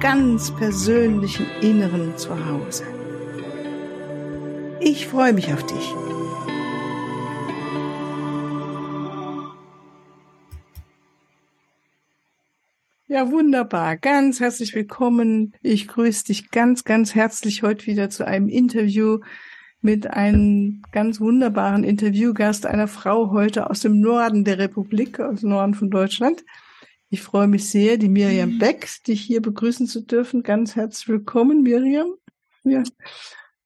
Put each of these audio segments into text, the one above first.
ganz persönlichen Inneren zu Hause. Ich freue mich auf dich. Ja, wunderbar. Ganz herzlich willkommen. Ich grüße dich ganz, ganz herzlich heute wieder zu einem Interview mit einem ganz wunderbaren Interviewgast, einer Frau heute aus dem Norden der Republik, aus dem Norden von Deutschland. Ich freue mich sehr, die Miriam mhm. Beck, dich hier begrüßen zu dürfen. Ganz herzlich willkommen, Miriam. Ja.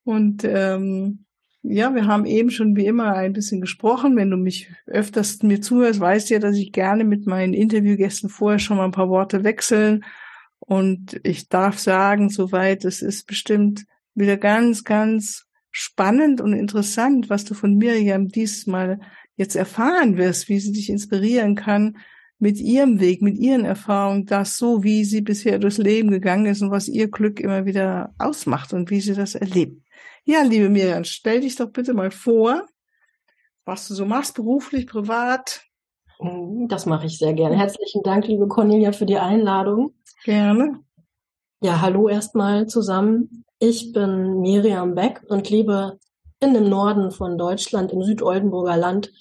Und ähm, ja, wir haben eben schon wie immer ein bisschen gesprochen. Wenn du mich öfters mir zuhörst, weißt du ja, dass ich gerne mit meinen Interviewgästen vorher schon mal ein paar Worte wechseln. Und ich darf sagen, soweit, es ist bestimmt wieder ganz, ganz spannend und interessant, was du von Miriam diesmal jetzt erfahren wirst, wie sie dich inspirieren kann, mit ihrem Weg, mit ihren Erfahrungen, das so, wie sie bisher durchs Leben gegangen ist und was ihr Glück immer wieder ausmacht und wie sie das erlebt. Ja, liebe Miriam, stell dich doch bitte mal vor, was du so machst, beruflich, privat. Mhm, das mache ich sehr gerne. Herzlichen Dank, liebe Cornelia, für die Einladung. Gerne. Ja, hallo erstmal zusammen. Ich bin Miriam Beck und lebe in dem Norden von Deutschland, im Südoldenburger Land,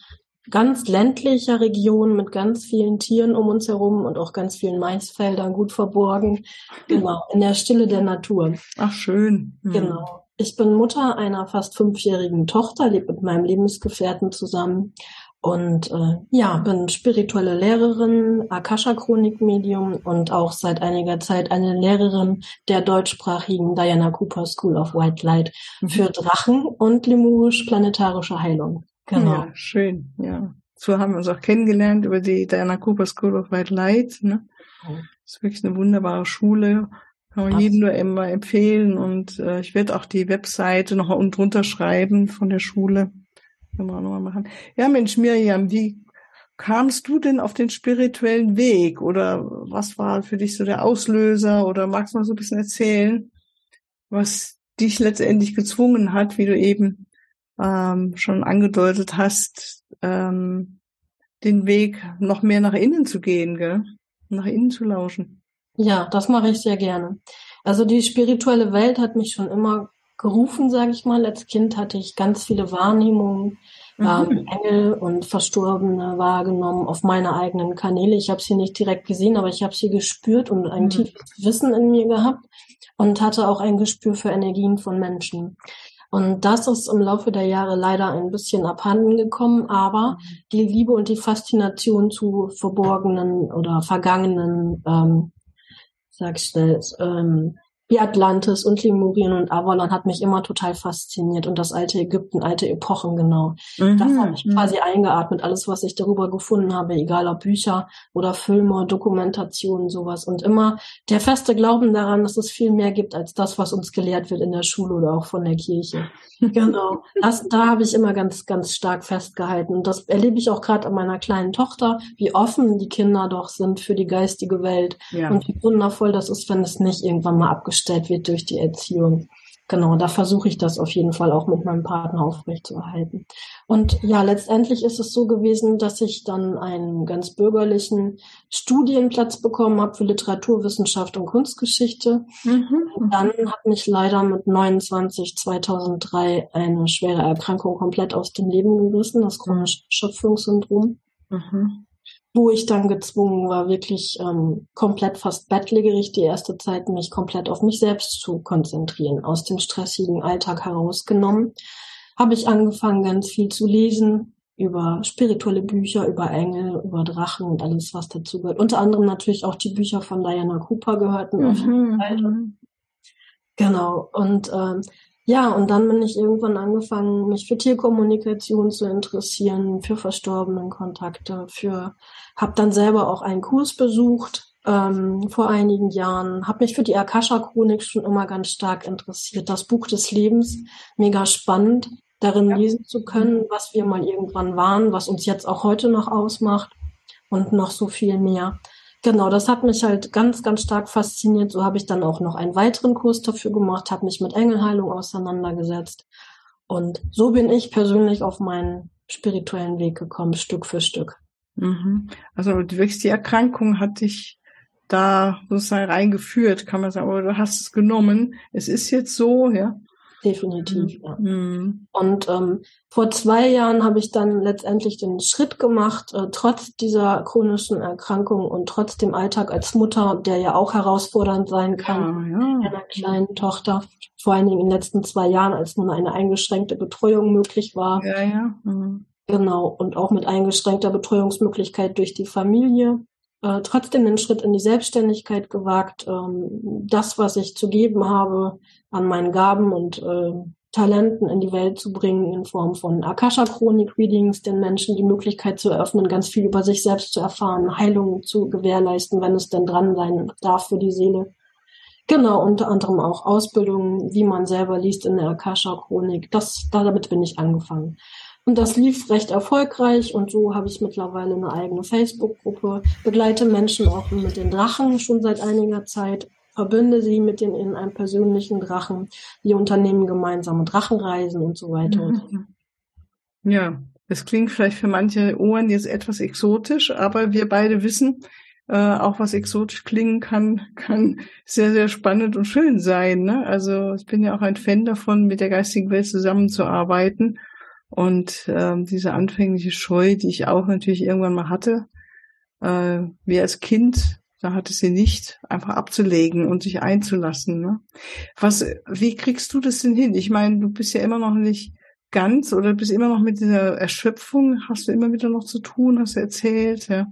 ganz ländlicher Region mit ganz vielen Tieren um uns herum und auch ganz vielen Maisfeldern gut verborgen. Genau, in der Stille der Natur. Ach, schön. Mhm. Genau. Ich bin Mutter einer fast fünfjährigen Tochter, lebe mit meinem Lebensgefährten zusammen und äh, ja, bin spirituelle Lehrerin, Akasha-Chronik-Medium und auch seit einiger Zeit eine Lehrerin der deutschsprachigen Diana Cooper School of White Light mhm. für Drachen und lemurisch-planetarische Heilung. Genau. Ja, schön, ja. So haben wir uns auch kennengelernt über die Diana Cooper School of White Light. Ne? Das ist wirklich eine wunderbare Schule. Kann man jedem nur immer empfehlen. Und äh, ich werde auch die Webseite noch unten drunter schreiben von der Schule. Können wir auch nochmal machen. Ja, Mensch, Miriam, wie kamst du denn auf den spirituellen Weg? Oder was war für dich so der Auslöser? Oder magst du mal so ein bisschen erzählen, was dich letztendlich gezwungen hat, wie du eben ähm, schon angedeutet hast, ähm, den Weg noch mehr nach innen zu gehen, gell? nach innen zu lauschen. Ja, das mache ich sehr gerne. Also die spirituelle Welt hat mich schon immer gerufen, sage ich mal. Als Kind hatte ich ganz viele Wahrnehmungen, mhm. ähm, Engel und Verstorbene wahrgenommen auf meine eigenen Kanäle. Ich habe sie nicht direkt gesehen, aber ich habe sie gespürt und ein mhm. tiefes Wissen in mir gehabt und hatte auch ein Gespür für Energien von Menschen. Und das ist im Laufe der Jahre leider ein bisschen abhanden gekommen, aber die Liebe und die Faszination zu verborgenen oder vergangenen, ähm, sag ich schnell, ähm, wie Atlantis und Lemurien und Avalon hat mich immer total fasziniert und das alte Ägypten, alte Epochen genau. Mhm. Das habe ich quasi eingeatmet, alles, was ich darüber gefunden habe, egal ob Bücher oder Filme, Dokumentationen, sowas. Und immer der feste Glauben daran, dass es viel mehr gibt als das, was uns gelehrt wird in der Schule oder auch von der Kirche. genau. Das, da habe ich immer ganz, ganz stark festgehalten. Und das erlebe ich auch gerade an meiner kleinen Tochter, wie offen die Kinder doch sind für die geistige Welt ja. und wie wundervoll das ist, wenn es nicht irgendwann mal abgeschlossen gestellt wird durch die Erziehung. Genau, da versuche ich das auf jeden Fall auch mit meinem Partner aufrechtzuerhalten. Und ja, letztendlich ist es so gewesen, dass ich dann einen ganz bürgerlichen Studienplatz bekommen habe für Literaturwissenschaft und Kunstgeschichte. Mhm. Und dann hat mich leider mit 29 2003 eine schwere Erkrankung komplett aus dem Leben gerissen, das chronische Schöpfungssyndrom. Mhm wo ich dann gezwungen war, wirklich ähm, komplett fast bettlägerig die erste Zeit, mich komplett auf mich selbst zu konzentrieren, aus dem stressigen Alltag herausgenommen, habe ich angefangen, ganz viel zu lesen über spirituelle Bücher, über Engel, über Drachen und alles, was dazu gehört. Unter anderem natürlich auch die Bücher von Diana Cooper gehörten mhm. auf jeden Fall. Mhm. Genau. Und ähm, ja, und dann bin ich irgendwann angefangen, mich für Tierkommunikation zu interessieren, für verstorbenen Kontakte, für, habe dann selber auch einen Kurs besucht ähm, vor einigen Jahren, habe mich für die Akasha-Chronik schon immer ganz stark interessiert. Das Buch des Lebens, mega spannend, darin ja. lesen zu können, was wir mal irgendwann waren, was uns jetzt auch heute noch ausmacht und noch so viel mehr. Genau, das hat mich halt ganz, ganz stark fasziniert. So habe ich dann auch noch einen weiteren Kurs dafür gemacht, habe mich mit Engelheilung auseinandergesetzt. Und so bin ich persönlich auf meinen spirituellen Weg gekommen, Stück für Stück. Mhm. Also wirklich die Erkrankung hat dich da sozusagen reingeführt, kann man sagen, aber du hast es genommen. Es ist jetzt so, ja. Definitiv, ja. Mhm. Und ähm, vor zwei Jahren habe ich dann letztendlich den Schritt gemacht, äh, trotz dieser chronischen Erkrankung und trotz dem Alltag als Mutter, der ja auch herausfordernd sein kann, ja, ja. einer kleinen Tochter, vor allen Dingen in den letzten zwei Jahren, als nun eine eingeschränkte Betreuung möglich war. Ja, ja. Mhm. Genau, und auch mit eingeschränkter Betreuungsmöglichkeit durch die Familie. Äh, trotzdem den Schritt in die Selbstständigkeit gewagt, ähm, das, was ich zu geben habe, an meinen Gaben und äh, Talenten in die Welt zu bringen in Form von Akasha-Chronik-Readings, den Menschen die Möglichkeit zu eröffnen, ganz viel über sich selbst zu erfahren, Heilung zu gewährleisten, wenn es denn dran sein darf für die Seele. Genau, unter anderem auch Ausbildungen, wie man selber liest in der Akasha-Chronik. Das, damit bin ich angefangen. Und das lief recht erfolgreich und so habe ich mittlerweile eine eigene Facebook-Gruppe, begleite Menschen auch mit den Drachen schon seit einiger Zeit verbinde sie mit den in einem persönlichen Drachen. Wir unternehmen gemeinsame Drachenreisen und so weiter. Mhm. Ja, es klingt vielleicht für manche Ohren jetzt etwas exotisch, aber wir beide wissen, äh, auch was exotisch klingen kann, kann sehr, sehr spannend und schön sein. Ne? Also ich bin ja auch ein Fan davon, mit der geistigen Welt zusammenzuarbeiten. Und ähm, diese anfängliche Scheu, die ich auch natürlich irgendwann mal hatte, äh, wie als Kind da hatte sie nicht, einfach abzulegen und sich einzulassen. Ne? Was, wie kriegst du das denn hin? Ich meine, du bist ja immer noch nicht ganz oder bist immer noch mit dieser Erschöpfung, hast du immer wieder noch zu tun, hast du erzählt, ja.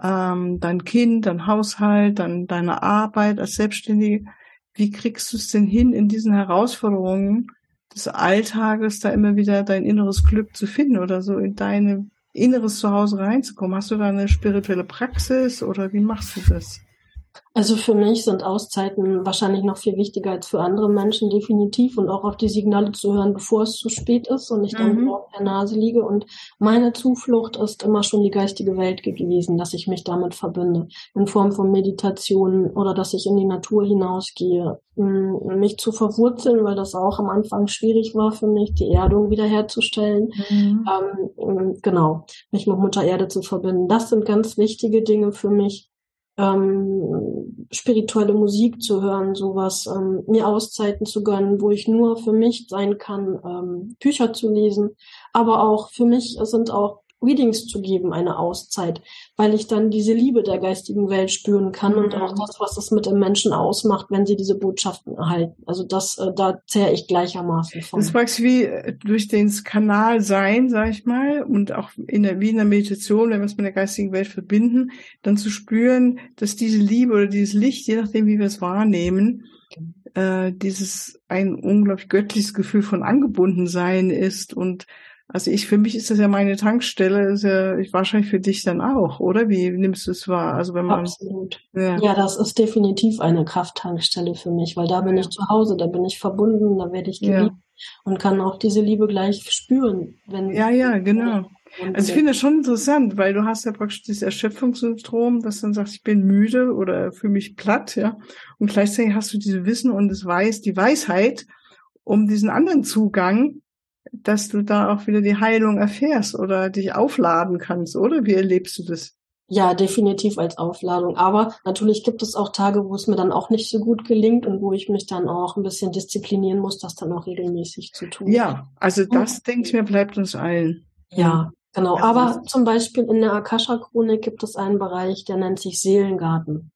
Ähm, dein Kind, dein Haushalt, dann deine Arbeit als Selbstständige. Wie kriegst du es denn hin, in diesen Herausforderungen des Alltages da immer wieder dein inneres Glück zu finden oder so in deine inneres Zuhause reinzukommen? Hast du da eine spirituelle Praxis oder wie machst du das? Also für mich sind Auszeiten wahrscheinlich noch viel wichtiger als für andere Menschen definitiv und auch auf die Signale zu hören, bevor es zu spät ist und ich dann mhm. auf der Nase liege. Und meine Zuflucht ist immer schon die geistige Welt gewesen, dass ich mich damit verbinde in Form von Meditation oder dass ich in die Natur hinausgehe, mich zu verwurzeln, weil das auch am Anfang schwierig war für mich, die Erdung wiederherzustellen. Mhm. Ähm, genau, mich mit Mutter Erde zu verbinden. Das sind ganz wichtige Dinge für mich ähm, spirituelle Musik zu hören, sowas, ähm, mir Auszeiten zu gönnen, wo ich nur für mich sein kann, ähm, Bücher zu lesen. Aber auch für mich sind auch Readings zu geben, eine Auszeit, weil ich dann diese Liebe der geistigen Welt spüren kann mhm. und auch das, was es mit dem Menschen ausmacht, wenn sie diese Botschaften erhalten. Also das, äh, da zähre ich gleichermaßen von. Das magst wie äh, durch den Kanal sein, sag ich mal, und auch in der, wie in der Meditation, wenn wir es mit der geistigen Welt verbinden, dann zu spüren, dass diese Liebe oder dieses Licht, je nachdem, wie wir es wahrnehmen, äh, dieses ein unglaublich göttliches Gefühl von Angebundensein ist und also ich, für mich ist das ja meine Tankstelle, ist ja wahrscheinlich für dich dann auch, oder? Wie nimmst du es wahr? Also wenn man. Absolut. Ja. ja, das ist definitiv eine Krafttankstelle für mich, weil da bin ja. ich zu Hause, da bin ich verbunden, da werde ich geliebt ja. und kann auch diese Liebe gleich spüren, wenn. Ja, ja, genau. Also ich finde das schon interessant, weil du hast ja praktisch dieses Erschöpfungssyndrom, dass dann sagst, ich bin müde oder fühle mich platt, ja. Und gleichzeitig hast du diese Wissen und das Weiß, die Weisheit, um diesen anderen Zugang dass du da auch wieder die Heilung erfährst oder dich aufladen kannst, oder? Wie erlebst du das? Ja, definitiv als Aufladung. Aber natürlich gibt es auch Tage, wo es mir dann auch nicht so gut gelingt und wo ich mich dann auch ein bisschen disziplinieren muss, das dann auch regelmäßig zu tun. Ja, also das, mhm. denke ich mir, bleibt uns allen. Ja, genau. Aber zum Beispiel in der Akasha-Chronik gibt es einen Bereich, der nennt sich Seelengarten.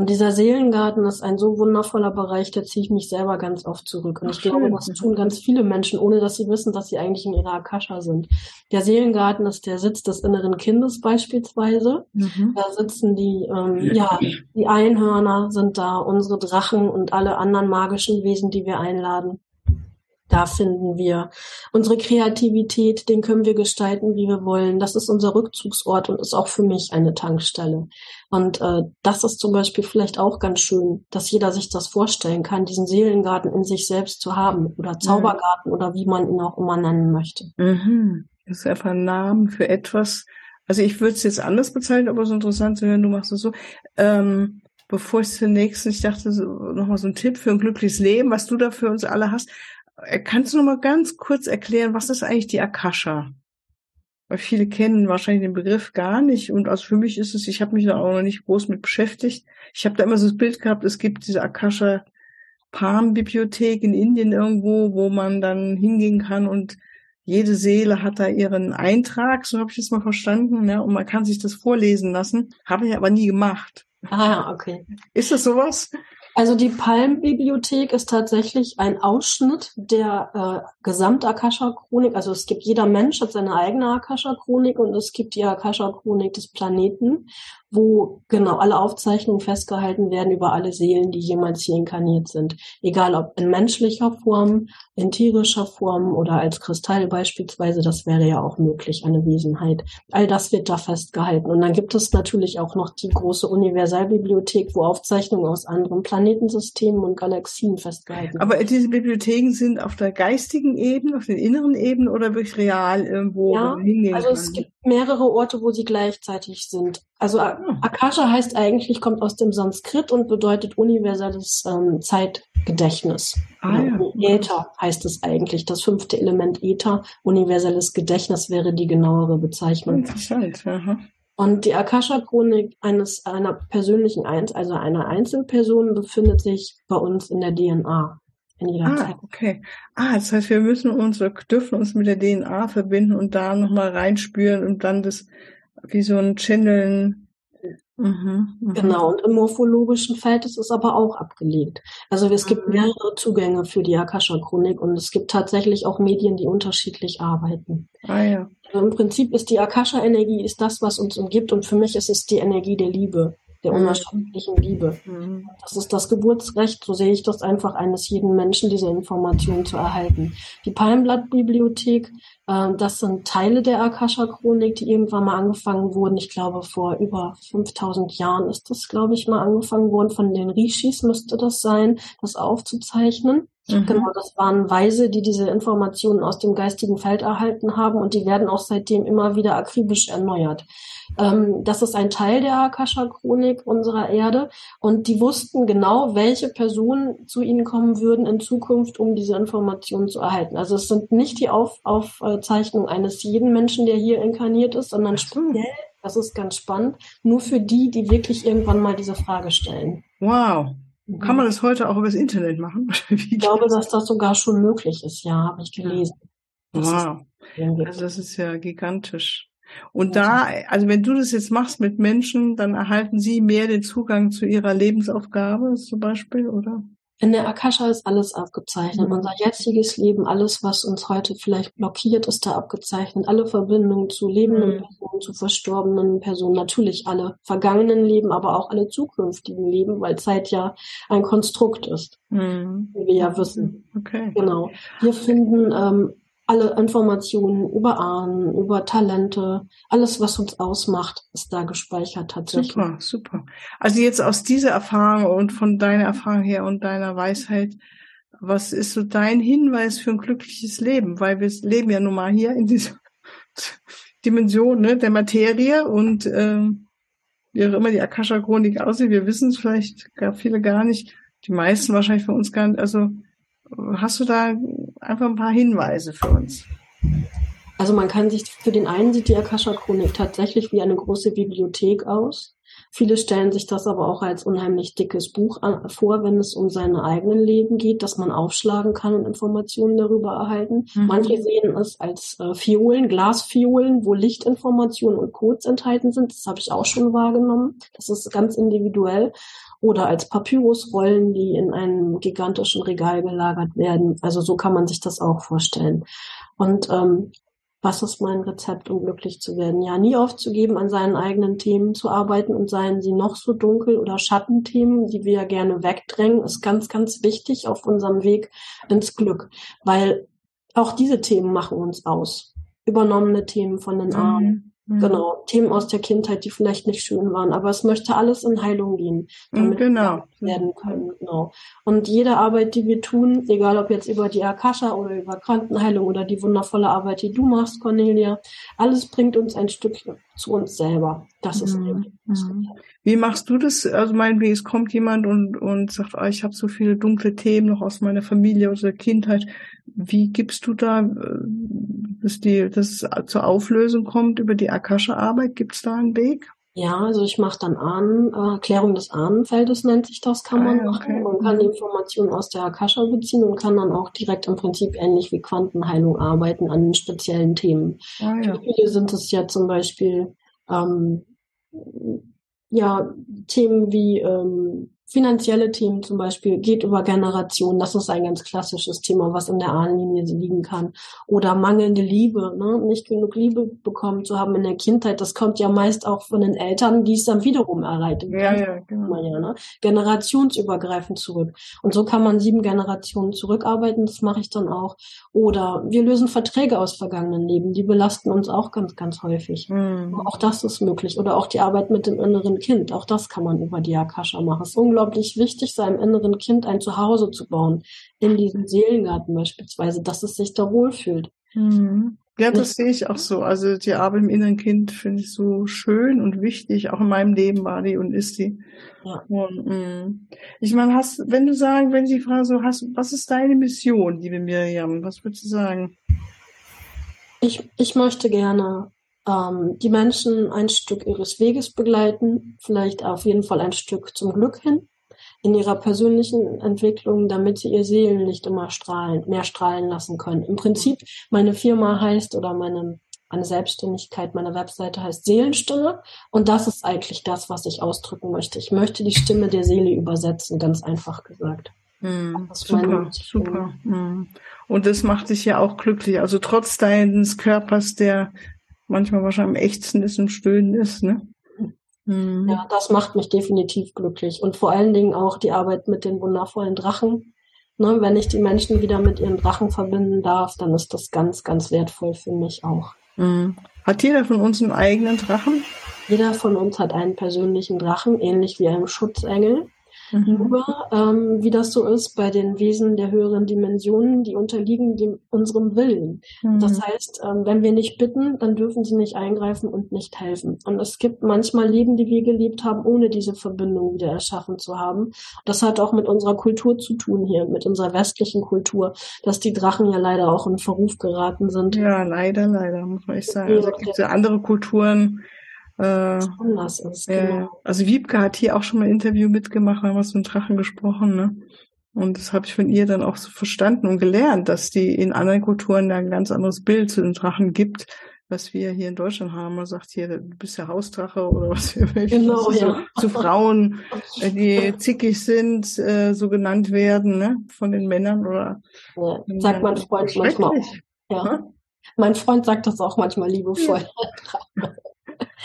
Und dieser Seelengarten ist ein so wundervoller Bereich, da ziehe ich mich selber ganz oft zurück. Und ich glaube, das tun ganz viele Menschen, ohne dass sie wissen, dass sie eigentlich in ihrer Akasha sind. Der Seelengarten ist der Sitz des inneren Kindes beispielsweise. Mhm. Da sitzen die, ähm, ja, die Einhörner sind da, unsere Drachen und alle anderen magischen Wesen, die wir einladen. Da finden wir unsere Kreativität, den können wir gestalten, wie wir wollen. Das ist unser Rückzugsort und ist auch für mich eine Tankstelle. Und äh, das ist zum Beispiel vielleicht auch ganz schön, dass jeder sich das vorstellen kann, diesen Seelengarten in sich selbst zu haben oder. Zaubergarten mhm. oder wie man ihn auch immer nennen möchte. Mhm. Das ist einfach ein Name für etwas. Also ich würde es jetzt anders bezeichnen, aber es ist interessant zu hören, du machst es so. Ähm, bevor ich zunächst, ich dachte so, nochmal so ein Tipp für ein glückliches Leben, was du da für uns alle hast. Äh, kannst du noch mal ganz kurz erklären, was ist eigentlich die Akasha? Weil viele kennen wahrscheinlich den Begriff gar nicht und also für mich ist es, ich habe mich da auch noch nicht groß mit beschäftigt. Ich habe da immer so das Bild gehabt, es gibt diese Akasha Palm Bibliothek in Indien irgendwo, wo man dann hingehen kann und jede Seele hat da ihren Eintrag, so habe ich es mal verstanden, ja, und man kann sich das vorlesen lassen. Habe ich aber nie gemacht. Ah, okay. Ist das sowas? Also die Palm-Bibliothek ist tatsächlich ein Ausschnitt der äh, Gesamt-Akasha-Chronik. Also es gibt jeder Mensch hat seine eigene Akasha-Chronik und es gibt die Akasha-Chronik des Planeten wo genau alle Aufzeichnungen festgehalten werden über alle Seelen, die jemals hier inkarniert sind. Egal ob in menschlicher Form, in tierischer Form oder als Kristall beispielsweise, das wäre ja auch möglich, eine Wesenheit. All das wird da festgehalten. Und dann gibt es natürlich auch noch die große Universalbibliothek, wo Aufzeichnungen aus anderen Planetensystemen und Galaxien festgehalten werden. Aber diese Bibliotheken sind auf der geistigen Ebene, auf den inneren Ebenen oder wirklich real irgendwo ja, hingehen Also kann? Mehrere Orte, wo sie gleichzeitig sind. Also Akasha heißt eigentlich, kommt aus dem Sanskrit und bedeutet universelles ähm, Zeitgedächtnis. Ah, ja. Äther heißt es eigentlich. Das fünfte Element Äther, universelles Gedächtnis wäre die genauere Bezeichnung. Interessant. Aha. Und die Akasha-Chronik eines einer persönlichen Eins, also einer Einzelperson, befindet sich bei uns in der DNA. In jeder ah, Zeit. okay. Ah, das heißt, wir müssen uns, dürfen uns mit der DNA verbinden und da nochmal reinspüren und dann das wie so ein Channeln. Mhm, mh. Genau, und im morphologischen Feld ist es aber auch abgelegt. Also es gibt mhm. mehrere Zugänge für die Akasha-Chronik und es gibt tatsächlich auch Medien, die unterschiedlich arbeiten. Ah, ja. Also Im Prinzip ist die Akasha-Energie ist das, was uns umgibt und für mich ist es die Energie der Liebe der mhm. unerschöpflichen Liebe. Mhm. Das ist das Geburtsrecht, so sehe ich das einfach eines jeden Menschen, diese Informationen zu erhalten. Die Palmblatt-Bibliothek, äh, das sind Teile der Akasha-Chronik, die irgendwann mal angefangen wurden. Ich glaube, vor über 5000 Jahren ist das, glaube ich, mal angefangen worden. Von den Rishis müsste das sein, das aufzuzeichnen. Mhm. Genau, das waren Weise, die diese Informationen aus dem geistigen Feld erhalten haben und die werden auch seitdem immer wieder akribisch erneuert. Ähm, das ist ein Teil der Akasha-Chronik unserer Erde und die wussten genau, welche Personen zu ihnen kommen würden in Zukunft, um diese Informationen zu erhalten. Also es sind nicht die Auf Aufzeichnungen eines jeden Menschen, der hier inkarniert ist, sondern speziell, das ist ganz spannend, nur für die, die wirklich irgendwann mal diese Frage stellen. Wow. Kann man das heute auch übers Internet machen? ich glaube, dass das sogar schon möglich ist, ja, habe ich gelesen. Das wow. also das ist ja gigantisch. Und da, also wenn du das jetzt machst mit Menschen, dann erhalten sie mehr den Zugang zu ihrer Lebensaufgabe zum Beispiel, oder? In der Akasha ist alles abgezeichnet. Mhm. Unser jetziges Leben, alles, was uns heute vielleicht blockiert, ist da abgezeichnet. Alle Verbindungen zu lebenden mhm. Personen, zu verstorbenen Personen, natürlich alle vergangenen Leben, aber auch alle zukünftigen Leben, weil Zeit ja ein Konstrukt ist, mhm. wie wir ja wissen. Okay. Genau. Wir finden ähm, alle Informationen über Ahnen, über Talente, alles, was uns ausmacht, ist da gespeichert tatsächlich. Super, super. Also jetzt aus dieser Erfahrung und von deiner Erfahrung her und deiner Weisheit, was ist so dein Hinweis für ein glückliches Leben? Weil wir leben ja nun mal hier in dieser Dimension ne, der Materie und äh, wie auch immer die Akasha-Chronik aussieht, wir wissen es vielleicht gar viele gar nicht, die meisten wahrscheinlich von uns gar nicht. Also hast du da einfach ein paar Hinweise für uns. Also man kann sich, für den einen sieht die Akasha-Chronik tatsächlich wie eine große Bibliothek aus. Viele stellen sich das aber auch als unheimlich dickes Buch an, vor, wenn es um seine eigenen Leben geht, dass man aufschlagen kann und Informationen darüber erhalten. Mhm. Manche sehen es als äh, Fiolen, Glasfiolen, wo Lichtinformationen und Codes enthalten sind. Das habe ich auch schon wahrgenommen. Das ist ganz individuell oder als Papyrusrollen, die in einem gigantischen Regal gelagert werden. Also so kann man sich das auch vorstellen. Und ähm, was ist mein Rezept, um glücklich zu werden? Ja, nie aufzugeben, an seinen eigenen Themen zu arbeiten und seien sie noch so dunkel oder Schattenthemen, die wir ja gerne wegdrängen, ist ganz, ganz wichtig auf unserem Weg ins Glück, weil auch diese Themen machen uns aus. Übernommene Themen von den Armen, mhm. Mhm. Genau, Themen aus der Kindheit, die vielleicht nicht schön waren, aber es möchte alles in Heilung gehen, damit genau. wir werden können. Genau. Und jede Arbeit, die wir tun, egal ob jetzt über die Akasha oder über Quantenheilung oder die wundervolle Arbeit, die du machst, Cornelia, alles bringt uns ein Stück zu uns selber. Das ist mhm. Wie machst du das? Also meinetwegen, es kommt jemand und, und sagt, ah, ich habe so viele dunkle Themen noch aus meiner Familie, aus der Kindheit. Wie gibst du da, äh, dass, die, dass es zur Auflösung kommt über die Akasha-Arbeit? Gibt es da einen Weg? Ja, also ich mache dann Ahnen, äh, Klärung des Ahnenfeldes nennt sich das, kann man ah, okay. machen. Man kann die mhm. Informationen aus der Akasha beziehen und kann dann auch direkt im Prinzip ähnlich wie Quantenheilung arbeiten an speziellen Themen. Ah, ja. Für viele sind es ja zum Beispiel ähm, ja Themen wie ähm, Finanzielle Themen zum Beispiel geht über Generationen. Das ist ein ganz klassisches Thema, was in der Ahnenlinie liegen kann. Oder mangelnde Liebe, ne? nicht genug Liebe bekommen zu haben in der Kindheit. Das kommt ja meist auch von den Eltern, die es dann wiederum erreichen. Ja, ja, genau. Ja, ne? Generationsübergreifend zurück. Und so kann man sieben Generationen zurückarbeiten. Das mache ich dann auch. Oder wir lösen Verträge aus vergangenen Leben. Die belasten uns auch ganz, ganz häufig. Mhm. Auch das ist möglich. Oder auch die Arbeit mit dem inneren Kind. Auch das kann man über die Akasha machen. Es ist unglaublich wichtig, seinem inneren Kind ein Zuhause zu bauen. In diesem Seelengarten beispielsweise, dass es sich da wohlfühlt. Mhm. Ja, das sehe ich auch so. Also die Arbeit im inneren Kind finde ich so schön und wichtig. Auch in meinem Leben war die und ist die. Ja. Und, mh. ich meine, hast, wenn du sagen, wenn die Frage so hast, was ist deine Mission, liebe Miriam? Was würdest du sagen? Ich, ich möchte gerne ähm, die Menschen ein Stück ihres Weges begleiten, vielleicht auf jeden Fall ein Stück zum Glück hin in ihrer persönlichen Entwicklung, damit sie ihr Seelenlicht immer strahlen, mehr strahlen lassen können. Im Prinzip, meine Firma heißt oder meine, meine Selbstständigkeit, meine Webseite heißt Seelenstimme und das ist eigentlich das, was ich ausdrücken möchte. Ich möchte die Stimme der Seele übersetzen, ganz einfach gesagt. Mm, super, super. Mm. Und das macht dich ja auch glücklich. Also trotz deines Körpers, der manchmal wahrscheinlich am echtsten ist und stöhnen ist, ne? Mhm. Ja, das macht mich definitiv glücklich. Und vor allen Dingen auch die Arbeit mit den wundervollen Drachen. Ne, wenn ich die Menschen wieder mit ihren Drachen verbinden darf, dann ist das ganz, ganz wertvoll für mich auch. Mhm. Hat jeder von uns einen eigenen Drachen? Jeder von uns hat einen persönlichen Drachen, ähnlich wie einem Schutzengel mhm. über, ähm, wie das so ist bei den Wesen der höheren Dimensionen, die unterliegen dem, unserem Willen. Mhm. Das heißt, ähm, wenn wir nicht bitten, dann dürfen sie nicht eingreifen und nicht helfen. Und es gibt manchmal Leben, die wir gelebt haben, ohne diese Verbindung wieder erschaffen zu haben. Das hat auch mit unserer Kultur zu tun hier, mit unserer westlichen Kultur, dass die Drachen ja leider auch in Verruf geraten sind. Ja, leider, leider, muss man echt sagen. Also, es gibt ja andere Kulturen, äh, anders ist. Genau. also Wiebke hat hier auch schon mal ein Interview mitgemacht, haben wir so einen Drachen gesprochen, ne? Und das habe ich von ihr dann auch so verstanden und gelernt, dass die in anderen Kulturen da ein ganz anderes Bild zu den Drachen gibt, was wir hier in Deutschland haben. Man sagt hier, du bist ja Hausdrache oder was wir genau, so, ja. zu Frauen, äh, die zickig sind, äh, so genannt werden, ne? Von den Männern oder. Ja, sagt mein Freund manchmal. Ja. Hm? Mein Freund sagt das auch manchmal liebevoll. Ja.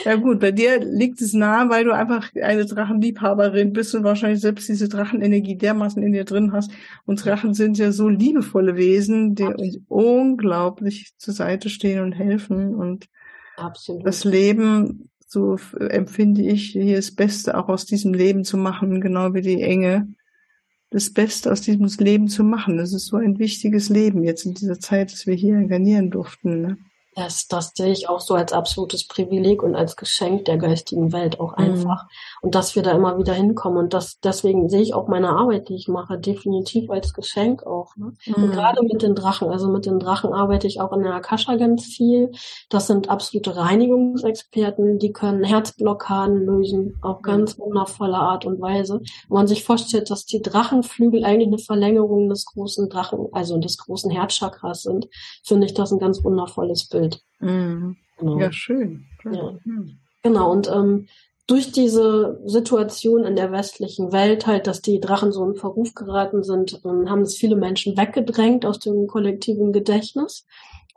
Ja gut, bei dir liegt es nahe, weil du einfach eine Drachenliebhaberin bist und wahrscheinlich selbst diese Drachenenergie dermaßen in dir drin hast. Und Drachen sind ja so liebevolle Wesen, die uns unglaublich zur Seite stehen und helfen. Und Absolut. das Leben, so empfinde ich, hier das Beste auch aus diesem Leben zu machen, genau wie die Enge. Das Beste aus diesem Leben zu machen. Das ist so ein wichtiges Leben jetzt in dieser Zeit, dass wir hier inkarnieren durften. Ne? Das, das sehe ich auch so als absolutes Privileg und als Geschenk der geistigen Welt auch mhm. einfach. Mhm. Und dass wir da immer wieder hinkommen. Und das, deswegen sehe ich auch meine Arbeit, die ich mache, definitiv als Geschenk auch. Ne? Mhm. Und gerade mit den Drachen, also mit den Drachen arbeite ich auch in der Akasha ganz viel. Das sind absolute Reinigungsexperten, die können Herzblockaden lösen, auf ganz wundervolle Art und Weise. Wenn man sich vorstellt, dass die Drachenflügel eigentlich eine Verlängerung des großen Drachen, also des großen Herzchakras sind, finde ich das ein ganz wundervolles Bild entwickelt. Mhm. Genau. Ja, schön. Ja. Mhm. Genau, und ähm, durch diese Situation in der westlichen Welt halt, dass die Drachen so in Verruf geraten sind, ähm, haben es viele Menschen weggedrängt aus dem kollektiven Gedächtnis.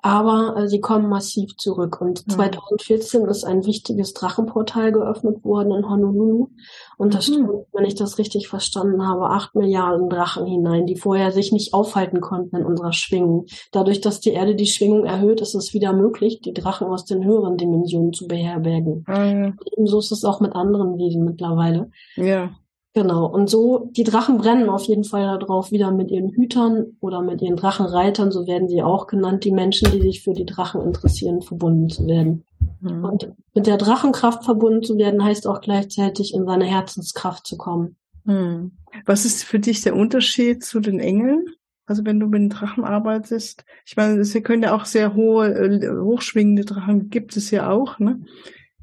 Aber äh, sie kommen massiv zurück. Und mhm. 2014 ist ein wichtiges Drachenportal geöffnet worden in Honolulu. Und da mhm. wenn ich das richtig verstanden habe, acht Milliarden Drachen hinein, die vorher sich nicht aufhalten konnten in unserer Schwingung. Dadurch, dass die Erde die Schwingung erhöht, ist es wieder möglich, die Drachen aus den höheren Dimensionen zu beherbergen. Mhm. Ebenso ist es auch mit anderen Wesen mittlerweile. Ja. Genau. Und so, die Drachen brennen auf jeden Fall darauf, wieder mit ihren Hütern oder mit ihren Drachenreitern, so werden sie auch genannt, die Menschen, die sich für die Drachen interessieren, verbunden zu werden. Mhm. Und mit der Drachenkraft verbunden zu werden, heißt auch gleichzeitig in seine Herzenskraft zu kommen. Mhm. Was ist für dich der Unterschied zu den Engeln? Also wenn du mit den Drachen arbeitest, ich meine, sie können ja auch sehr hohe, äh, hochschwingende Drachen, gibt es ja auch, ne?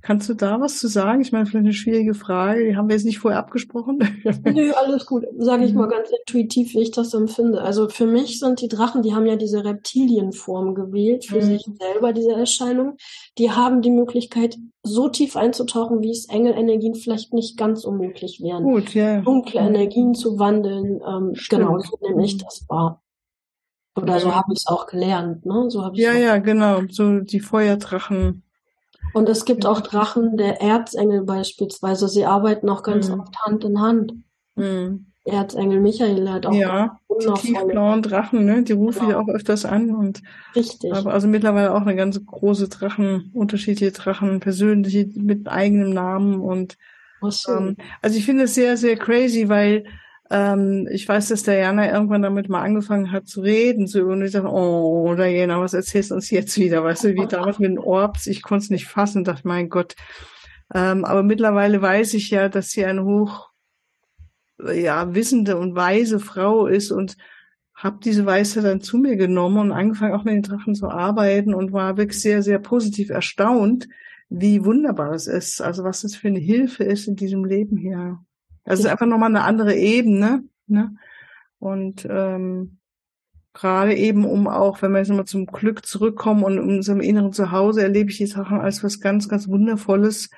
Kannst du da was zu sagen? Ich meine, vielleicht eine schwierige Frage, die haben wir jetzt nicht vorher abgesprochen. Nö, alles gut. Sage ich mal ganz intuitiv, wie ich das empfinde. Also für mich sind die Drachen, die haben ja diese Reptilienform gewählt, für mhm. sich selber diese Erscheinung. Die haben die Möglichkeit, so tief einzutauchen, wie es Engelenergien vielleicht nicht ganz unmöglich wären. Gut, ja. Dunkle Energien zu wandeln, ähm, genau, so nehme ich das wahr. Oder so habe ich es auch gelernt, ne? So habe ich Ja, ja, genau. So die Feuerdrachen. Und es gibt auch Drachen der Erzengel beispielsweise. Sie arbeiten auch ganz mhm. oft Hand in Hand. Mhm. Erzengel Michael hat auch ja, die tiefblauen Drachen, ne? Die rufen genau. ja auch öfters an und richtig. Aber also mittlerweile auch eine ganz große Drachen, unterschiedliche Drachen, persönliche mit eigenem Namen und so. ähm, also ich finde es sehr, sehr crazy, weil ähm, ich weiß, dass Diana irgendwann damit mal angefangen hat zu reden, so und ich dachte, oh, Diana, was erzählst du uns jetzt wieder? Weißt du, wie damals mit den Orbs, ich konnte es nicht fassen, dachte, mein Gott. Ähm, aber mittlerweile weiß ich ja, dass sie eine hoch, ja, wissende und weise Frau ist und habe diese Weisheit dann zu mir genommen und angefangen auch mit den Drachen zu arbeiten und war wirklich sehr, sehr positiv erstaunt, wie wunderbar es ist. Also was das für eine Hilfe ist in diesem Leben hier. Also es ist einfach nochmal eine andere Ebene. Ne? Und ähm, gerade eben um auch, wenn wir jetzt nochmal zum Glück zurückkommen und in unserem inneren Zuhause erlebe ich die Sachen als was ganz, ganz Wundervolles,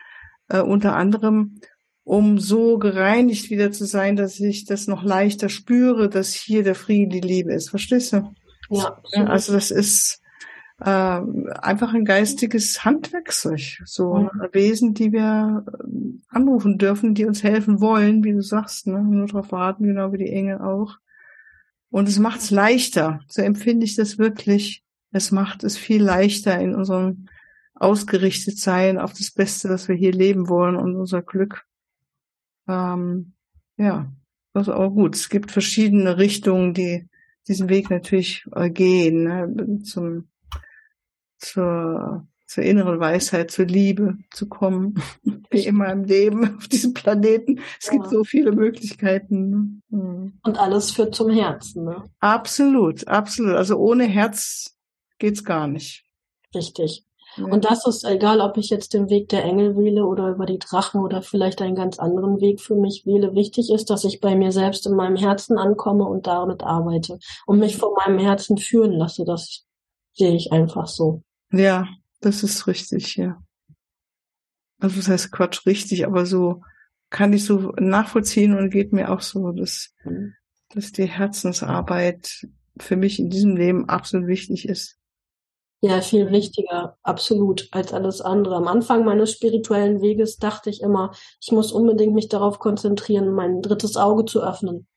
äh, unter anderem, um so gereinigt wieder zu sein, dass ich das noch leichter spüre, dass hier der Friede, die Liebe ist. Verstehst du? Ja. Also das ist äh, einfach ein geistiges Handwerkzeug. So mhm. Wesen, die wir äh, anrufen dürfen, die uns helfen wollen, wie du sagst, ne? nur darauf warten, genau wie die Engel auch. Und es macht es leichter. So empfinde ich das wirklich. Es macht es viel leichter in unserem ausgerichtet sein auf das Beste, dass wir hier leben wollen und unser Glück. Ähm, ja, das ist auch gut. Es gibt verschiedene Richtungen, die diesen Weg natürlich äh, gehen, ne? zum zur, zur inneren Weisheit, zur Liebe zu kommen, wie immer im Leben auf diesem Planeten. Es ja. gibt so viele Möglichkeiten. Mhm. Und alles führt zum Herzen. Ne? Absolut, absolut. Also ohne Herz geht's gar nicht. Richtig. Und das ist egal, ob ich jetzt den Weg der Engel wähle oder über die Drachen oder vielleicht einen ganz anderen Weg für mich wähle. Wichtig ist, dass ich bei mir selbst in meinem Herzen ankomme und damit arbeite und mich von meinem Herzen führen lasse. Das sehe ich einfach so. Ja, das ist richtig, ja. Also das heißt Quatsch richtig, aber so kann ich so nachvollziehen und geht mir auch so, dass, mhm. dass die Herzensarbeit für mich in diesem Leben absolut wichtig ist. Ja, viel wichtiger, absolut, als alles andere. Am Anfang meines spirituellen Weges dachte ich immer, ich muss unbedingt mich darauf konzentrieren, mein drittes Auge zu öffnen.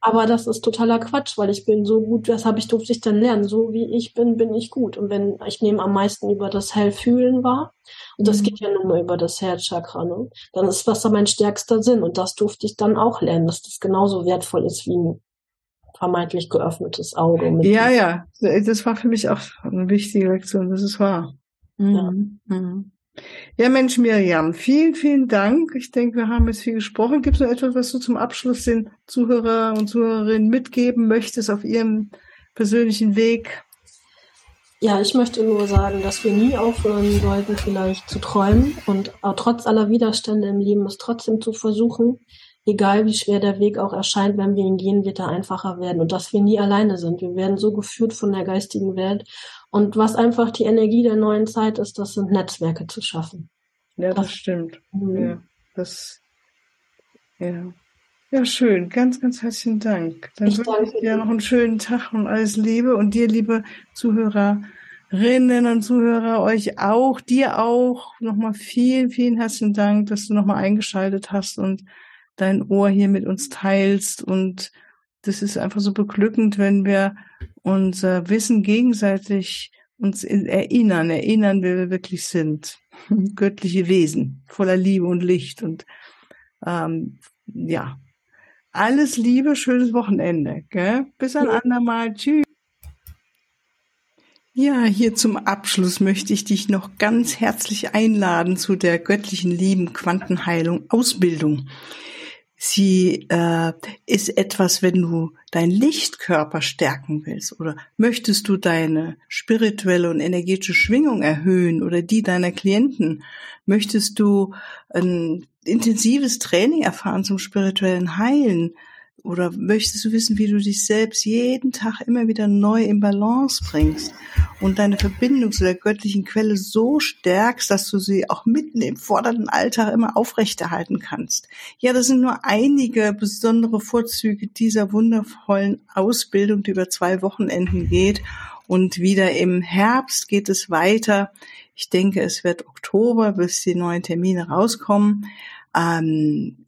Aber das ist totaler Quatsch, weil ich bin so gut, das habe ich, durfte ich dann lernen. So wie ich bin, bin ich gut. Und wenn, ich nehme am meisten über das Hellfühlen wahr. Und das mhm. geht ja nun mal über das Herzchakra, ne? Dann ist Wasser mein stärkster Sinn. Und das durfte ich dann auch lernen, dass das genauso wertvoll ist wie ein vermeintlich geöffnetes Auge. ja, ja. Das war für mich auch eine wichtige Lektion. Das ist wahr. Mhm. Ja. Mhm. Ja, Mensch, Miriam, vielen, vielen Dank. Ich denke, wir haben jetzt viel gesprochen. Gibt es noch etwas, was du zum Abschluss den Zuhörer und Zuhörerinnen mitgeben möchtest auf ihrem persönlichen Weg? Ja, ich möchte nur sagen, dass wir nie aufhören sollten, vielleicht zu träumen und trotz aller Widerstände im Leben es trotzdem zu versuchen, egal wie schwer der Weg auch erscheint, wenn wir ihn gehen, wird er einfacher werden und dass wir nie alleine sind. Wir werden so geführt von der geistigen Welt und was einfach die Energie der neuen Zeit ist, das sind Netzwerke zu schaffen. Ja, das, das stimmt. Mhm. Ja, das, ja. Ja, schön. Ganz, ganz herzlichen Dank. Dann ich wünsche ich dir noch einen schönen Tag und alles Liebe und dir, liebe Zuhörer, Zuhörerinnen und Zuhörer, euch auch, dir auch. Nochmal vielen, vielen herzlichen Dank, dass du nochmal eingeschaltet hast und dein Ohr hier mit uns teilst. Und das ist einfach so beglückend, wenn wir unser Wissen gegenseitig uns erinnern, erinnern, wer wir wirklich sind. Göttliche Wesen, voller Liebe und Licht. Und ähm, ja, alles Liebe, schönes Wochenende. Gell? Bis ein andermal. Tschüss. Ja, hier zum Abschluss möchte ich dich noch ganz herzlich einladen zu der göttlichen Lieben Quantenheilung Ausbildung. Sie äh, ist etwas, wenn du dein Lichtkörper stärken willst oder möchtest du deine spirituelle und energetische Schwingung erhöhen oder die deiner Klienten, möchtest du ein intensives Training erfahren zum spirituellen Heilen, oder möchtest du wissen, wie du dich selbst jeden Tag immer wieder neu in Balance bringst und deine Verbindung zu der göttlichen Quelle so stärkst, dass du sie auch mitten im fordernden Alltag immer aufrechterhalten kannst? Ja, das sind nur einige besondere Vorzüge dieser wundervollen Ausbildung, die über zwei Wochenenden geht. Und wieder im Herbst geht es weiter. Ich denke, es wird Oktober, bis die neuen Termine rauskommen. Ähm, äh,